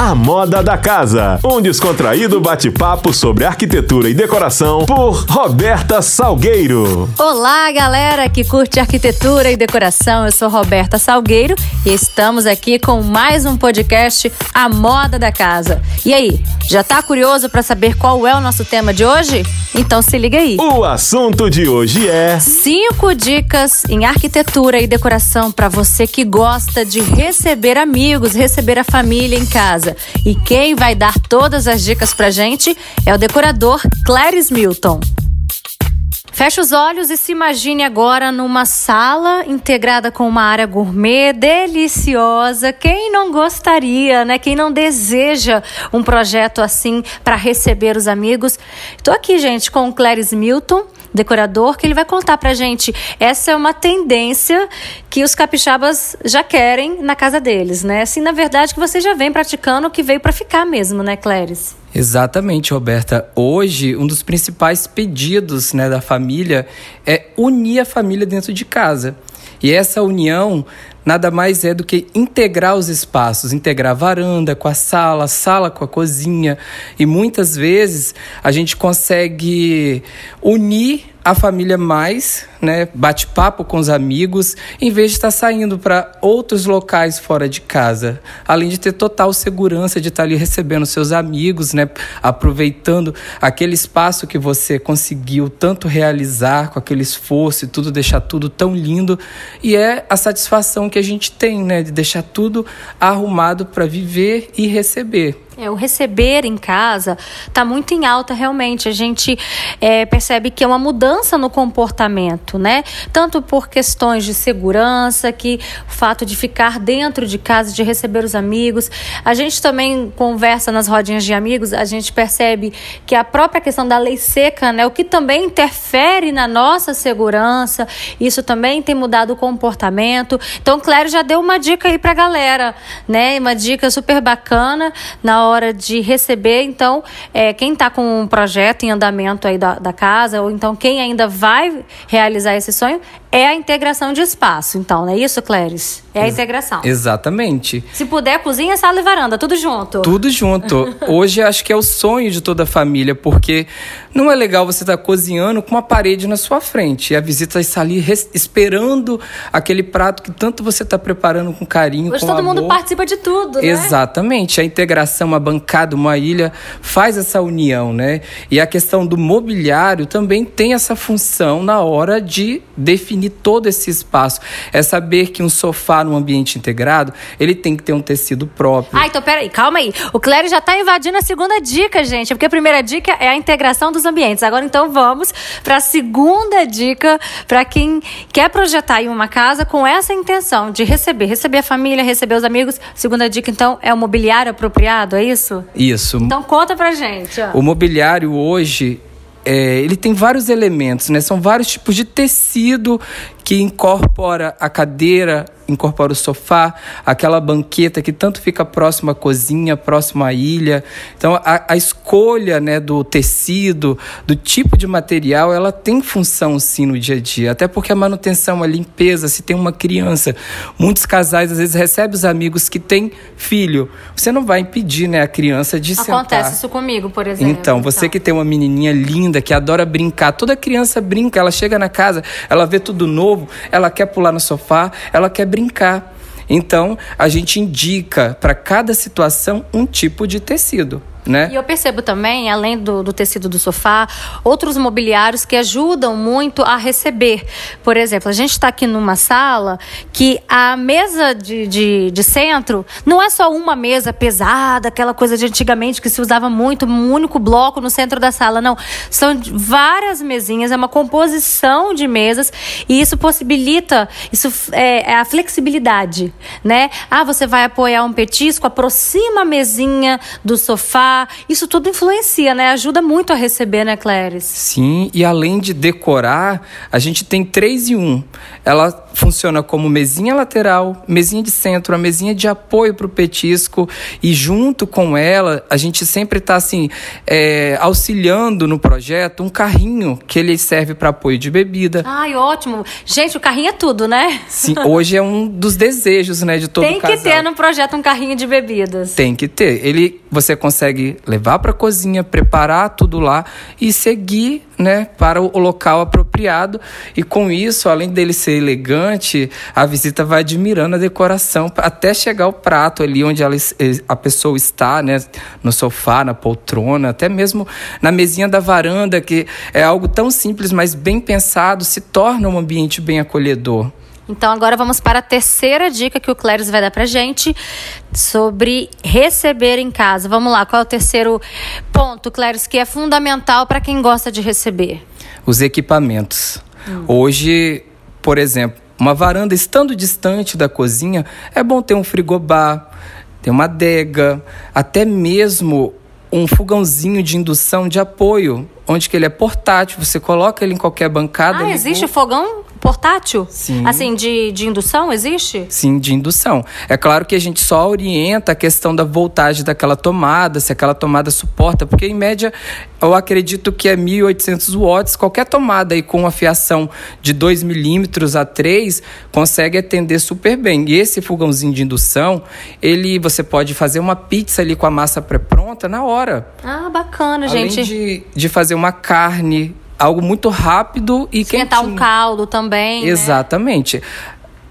A Moda da Casa, um descontraído bate-papo sobre arquitetura e decoração por Roberta Salgueiro. Olá, galera que curte arquitetura e decoração. Eu sou Roberta Salgueiro e estamos aqui com mais um podcast A Moda da Casa. E aí, já tá curioso para saber qual é o nosso tema de hoje? Então se liga aí. O assunto de hoje é cinco dicas em arquitetura e decoração para você que gosta de receber amigos, receber a família em casa casa. E quem vai dar todas as dicas pra gente é o decorador Clarice Milton. Feche os olhos e se imagine agora numa sala integrada com uma área gourmet deliciosa. Quem não gostaria, né? Quem não deseja um projeto assim para receber os amigos? Estou aqui, gente, com o Clarice Milton decorador, que ele vai contar pra gente. Essa é uma tendência que os capixabas já querem na casa deles, né? Assim, na verdade, que você já vem praticando, que veio para ficar mesmo, né, Cléris? Exatamente, Roberta. Hoje, um dos principais pedidos né, da família é unir a família dentro de casa. E essa união nada mais é do que integrar os espaços, integrar a varanda com a sala, a sala com a cozinha. E muitas vezes a gente consegue unir a família mais, né, bate papo com os amigos, em vez de estar saindo para outros locais fora de casa. Além de ter total segurança de estar ali recebendo seus amigos, né, aproveitando aquele espaço que você conseguiu tanto realizar com aquele esforço e tudo, deixar tudo tão lindo. E é a satisfação que a gente tem, né, de deixar tudo arrumado para viver e receber. É, o receber em casa está muito em alta realmente. A gente é, percebe que é uma mudança no comportamento, né? Tanto por questões de segurança, que o fato de ficar dentro de casa, de receber os amigos. A gente também conversa nas rodinhas de amigos, a gente percebe que a própria questão da lei seca, né? O que também interfere na nossa segurança, isso também tem mudado o comportamento. Então, Clério já deu uma dica aí para a galera, né? Uma dica super bacana na hora de receber. Então, é, quem está com um projeto em andamento aí da, da casa, ou então quem ainda vai realizar esse sonho, é a integração de espaço. Então, não é isso, Cléris? É a integração. Exatamente. Se puder, cozinha, sala e varanda, tudo junto. Tudo junto. Hoje acho que é o sonho de toda a família, porque não é legal você estar tá cozinhando com uma parede na sua frente e a visita está ali esperando aquele prato que tanto você está preparando com carinho, Hoje com todo amor. mundo participa de tudo, né? Exatamente. A integração, uma bancada, uma ilha faz essa união, né? E a questão do mobiliário também tem essa função na hora de definir todo esse espaço. É saber que um sofá num ambiente integrado, ele tem que ter um tecido próprio. Ah, então peraí, calma aí. O Clério já está invadindo a segunda dica, gente. Porque a primeira dica é a integração dos ambientes. Agora então vamos para a segunda dica para quem quer projetar aí uma casa com essa intenção de receber, receber a família, receber os amigos. Segunda dica então é o mobiliário apropriado, é isso? Isso. Então conta pra gente. Ó. O mobiliário hoje é, ele tem vários elementos, né? São vários tipos de tecido que incorpora a cadeira, incorpora o sofá, aquela banqueta que tanto fica próximo à cozinha, próximo à ilha. Então, a, a, escolha né, do tecido, do tipo de material, ela tem função sim no dia a dia. Até porque a manutenção, a limpeza, se tem uma criança. Muitos casais, às vezes, recebem os amigos que têm filho. Você não vai impedir né, a criança de Acontece sentar. Acontece isso comigo, por exemplo. Então, você então. que tem uma menininha linda, que adora brincar, toda criança brinca, ela chega na casa, ela vê tudo novo, novo, ela quer pular no sofá, ela quer brincar. Então, a gente indica para cada situação um tipo de tecido. Né? E eu percebo também, além do, do, tecido do sofá, outros mobiliários que ajudam muito a receber. Por exemplo, a gente está aqui numa sala que a mesa de, de, de, centro não é só uma mesa pesada, aquela coisa de antigamente que se usava muito, um único bloco no centro da sala. Não. São várias mesinhas, é uma composição de mesas e isso possibilita isso é, é a flexibilidade. Né? Ah, você vai apoiar um petisco, aproxima a mesinha do sofá isso tudo influencia, né? Ajuda muito a receber, né, Clarice? Sim, e além de decorar, a gente tem três em um. Ela funciona como mesinha lateral, mesinha de centro, a mesinha de apoio para o petisco e junto com ela a gente sempre está assim é, auxiliando no projeto um carrinho que ele serve para apoio de bebida. Ai, ótimo. Gente, o carrinho é tudo, né? Sim, hoje é um dos desejos, né, de todo Tem casal. que ter no projeto um carrinho de bebidas. Tem que ter. Ele, você consegue levar para a cozinha, preparar tudo lá e seguir, né, para o local apropriado. E com isso, além dele ser elegante, a visita vai admirando a decoração até chegar ao prato ali onde ela, a pessoa está, né, no sofá, na poltrona, até mesmo na mesinha da varanda, que é algo tão simples, mas bem pensado, se torna um ambiente bem acolhedor. Então agora vamos para a terceira dica que o Cléris vai dar pra gente sobre receber em casa. Vamos lá, qual é o terceiro ponto, Cléris, que é fundamental para quem gosta de receber? Os equipamentos. Hum. Hoje, por exemplo, uma varanda estando distante da cozinha, é bom ter um frigobar, ter uma adega, até mesmo um fogãozinho de indução de apoio, onde que ele é portátil, você coloca ele em qualquer bancada. Ah, existe fogão portátil? Sim. Assim, de, de indução, existe? Sim, de indução. É claro que a gente só orienta a questão da voltagem daquela tomada, se aquela tomada suporta, porque em média eu acredito que é 1.800 watts, qualquer tomada aí com uma fiação de 2 milímetros a 3 consegue atender super bem. E esse fogãozinho de indução, ele você pode fazer uma pizza ali com a massa pré-pronta na hora. Ah, bacana, Além gente. De, de fazer uma carne algo muito rápido e Esquentar quentinho. um caldo também. Né? Exatamente. Né?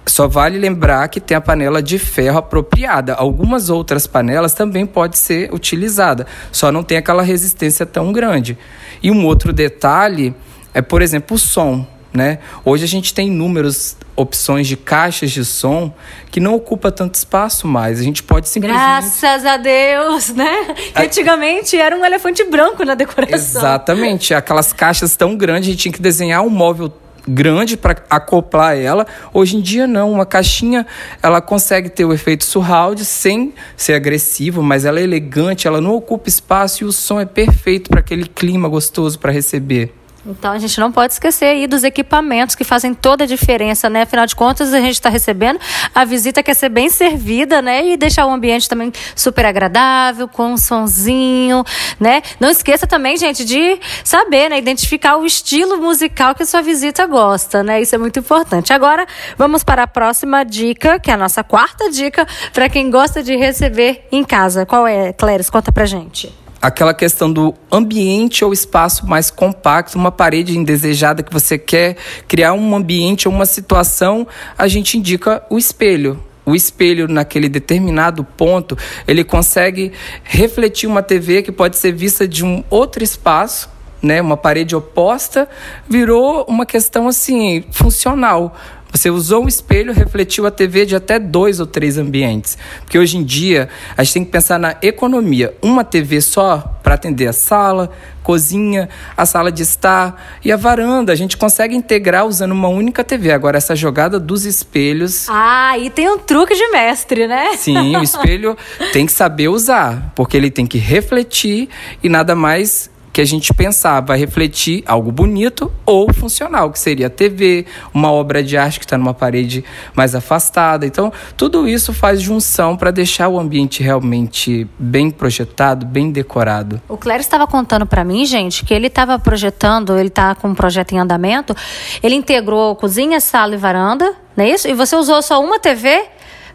Só vale lembrar que tem a panela de ferro apropriada. Algumas outras panelas também pode ser utilizada, só não tem aquela resistência tão grande. E um outro detalhe é, por exemplo, o som. Né? Hoje a gente tem inúmeras opções de caixas de som que não ocupa tanto espaço mais. A gente pode simplesmente... Graças a Deus, né? Antigamente era um elefante branco na decoração. Exatamente. Aquelas caixas tão grandes, a gente tinha que desenhar um móvel grande para acoplar ela. Hoje em dia não, uma caixinha ela consegue ter o efeito surround sem ser agressivo, mas ela é elegante, ela não ocupa espaço e o som é perfeito para aquele clima gostoso para receber. Então a gente não pode esquecer aí dos equipamentos que fazem toda a diferença, né? Afinal de contas, a gente está recebendo, a visita quer ser bem servida, né? E deixar o ambiente também super agradável, com um sonzinho, né? Não esqueça também, gente, de saber, né? Identificar o estilo musical que a sua visita gosta, né? Isso é muito importante. Agora, vamos para a próxima dica, que é a nossa quarta dica para quem gosta de receber em casa. Qual é, Cléris? Conta pra gente aquela questão do ambiente ou espaço mais compacto, uma parede indesejada que você quer criar um ambiente ou uma situação, a gente indica o espelho. O espelho, naquele determinado ponto, ele consegue refletir uma TV que pode ser vista de um outro espaço, né, uma parede oposta, virou uma questão assim funcional. Você usou um espelho, refletiu a TV de até dois ou três ambientes. Porque hoje em dia a gente tem que pensar na economia. Uma TV só para atender a sala, cozinha, a sala de estar e a varanda. A gente consegue integrar usando uma única TV. Agora, essa jogada dos espelhos. Ah, e tem um truque de mestre, né? Sim, o espelho tem que saber usar, porque ele tem que refletir e nada mais que a gente pensar vai refletir algo bonito ou funcional, que seria a TV, uma obra de arte que está numa parede mais afastada. Então, tudo isso faz junção para deixar o ambiente realmente bem projetado, bem decorado. O Clério estava contando para mim, gente, que ele estava projetando, ele está com um projeto em andamento, ele integrou cozinha, sala e varanda, não é isso? E você usou só uma TV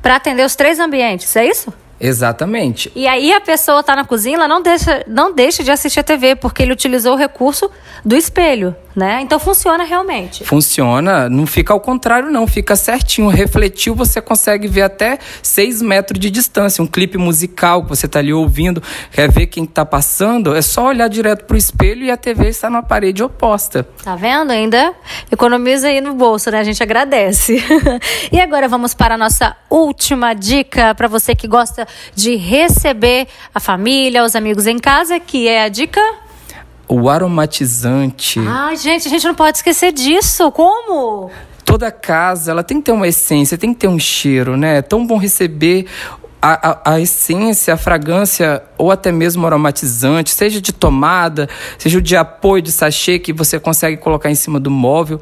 para atender os três ambientes, é isso? Exatamente. E aí a pessoa está na cozinha, ela não deixa, não deixa de assistir a TV, porque ele utilizou o recurso do espelho, né? Então funciona realmente. Funciona, não fica ao contrário, não, fica certinho. Refletiu, você consegue ver até seis metros de distância. Um clipe musical que você está ali ouvindo, quer ver quem está passando, é só olhar direto para o espelho e a TV está na parede oposta. Tá vendo? Ainda economiza aí no bolso, né? A gente agradece. e agora vamos para a nossa última dica para você que gosta de receber a família, os amigos em casa, que é a dica o aromatizante. Ai, gente, a gente não pode esquecer disso. Como? Toda casa, ela tem que ter uma essência, tem que ter um cheiro, né? É tão bom receber a, a, a, essência, a fragrância ou até mesmo aromatizante, seja de tomada, seja de apoio de sachê que você consegue colocar em cima do móvel,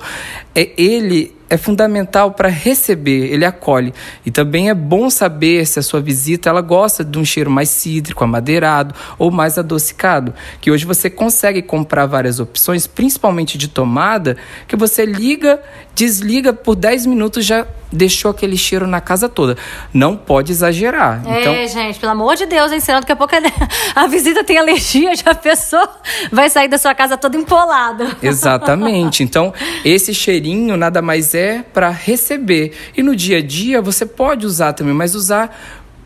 é ele é fundamental para receber, ele acolhe. E também é bom saber se a sua visita ela gosta de um cheiro mais cítrico, amadeirado ou mais adocicado, que hoje você consegue comprar várias opções, principalmente de tomada, que você liga, desliga por 10 minutos já deixou aquele cheiro na casa toda. Não pode exagerar. É, então... gente, pelo amor de Deus, hein, senão daqui a pouco a visita tem alergia, já a pessoa vai sair da sua casa toda empolada. Exatamente. Então, esse cheirinho nada mais é para receber. E no dia a dia você pode usar também, mas usar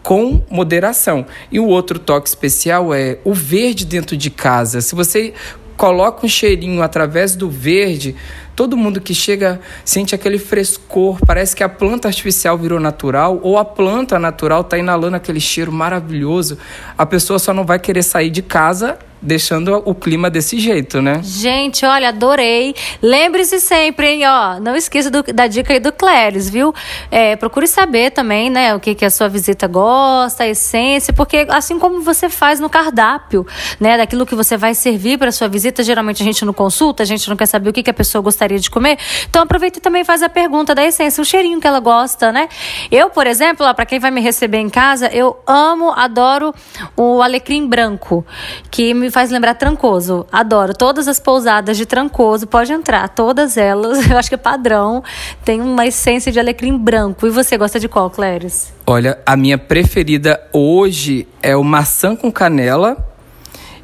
com moderação. E o outro toque especial é o verde dentro de casa. Se você coloca um cheirinho através do verde, todo mundo que chega sente aquele frescor, parece que a planta artificial virou natural ou a planta natural está inalando aquele cheiro maravilhoso. A pessoa só não vai querer sair de casa deixando o clima desse jeito, né? Gente, olha, adorei. Lembre-se sempre, hein, ó, não esqueça do, da dica aí do Cléris, viu? É, procure saber também, né, o que, que a sua visita gosta, a essência, porque assim como você faz no cardápio, né, daquilo que você vai servir para sua visita, geralmente a gente não consulta, a gente não quer saber o que, que a pessoa gostaria de comer, então aproveita e também faz a pergunta da essência, o cheirinho que ela gosta, né? Eu, por exemplo, para quem vai me receber em casa, eu amo, adoro o alecrim branco, que me faz lembrar Trancoso. Adoro. Todas as pousadas de Trancoso, pode entrar. Todas elas, eu acho que é padrão. Tem uma essência de alecrim branco. E você gosta de qual, Cléris? Olha, a minha preferida hoje é o maçã com canela.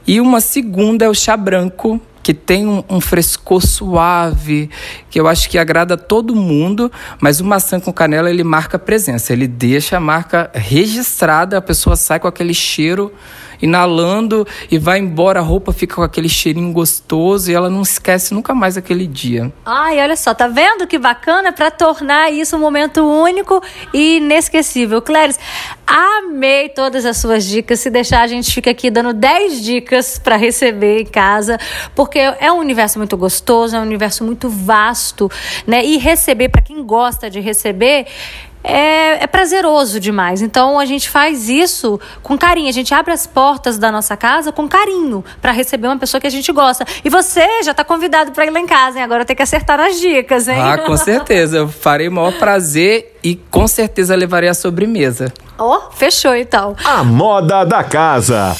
E uma segunda é o chá branco, que tem um, um, frescor suave, que eu acho que agrada todo mundo, mas o maçã com canela ele marca presença, ele deixa a marca registrada, a pessoa sai com aquele cheiro inalando e vai embora, a roupa fica com aquele cheirinho gostoso e ela não esquece nunca mais aquele dia. Ai, olha só, tá vendo que bacana para tornar isso um momento único e inesquecível. Cléris, amei todas as suas dicas. Se deixar, a gente fica aqui dando 10 dicas para receber em casa, porque é um universo muito gostoso, é um universo muito vasto, né? E receber, para quem gosta de receber, é, é, prazeroso demais. Então a gente faz isso com carinho. A gente abre as portas da nossa casa com carinho para receber uma pessoa que a gente gosta. E você já está convidado para ir lá em casa, hein? Agora tem que acertar nas dicas, hein? Ah, com certeza. Eu farei o maior prazer e com certeza levarei a sobremesa. Oh, fechou então. A moda da casa.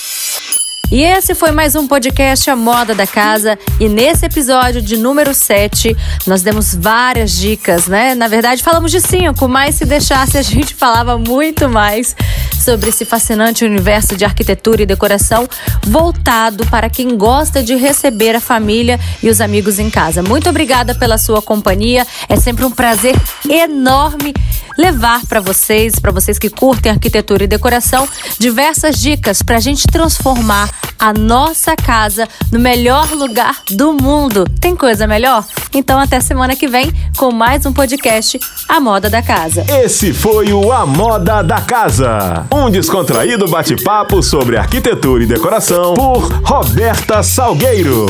E esse foi mais um podcast A Moda da Casa. E nesse episódio de número 7, nós demos várias dicas, né? Na verdade, falamos de cinco, mas se deixasse, a gente falava muito mais sobre esse fascinante universo de arquitetura e decoração voltado para quem gosta de receber a família e os amigos em casa. Muito obrigada pela sua companhia. É sempre um prazer enorme levar para vocês, para vocês que curtem arquitetura e decoração, diversas dicas para a gente transformar a nossa casa no melhor lugar do mundo. Tem coisa melhor? Então até semana que vem com mais um podcast A Moda da Casa. Esse foi o A Moda da Casa, um descontraído bate-papo sobre arquitetura e decoração por Roberta Salgueiro.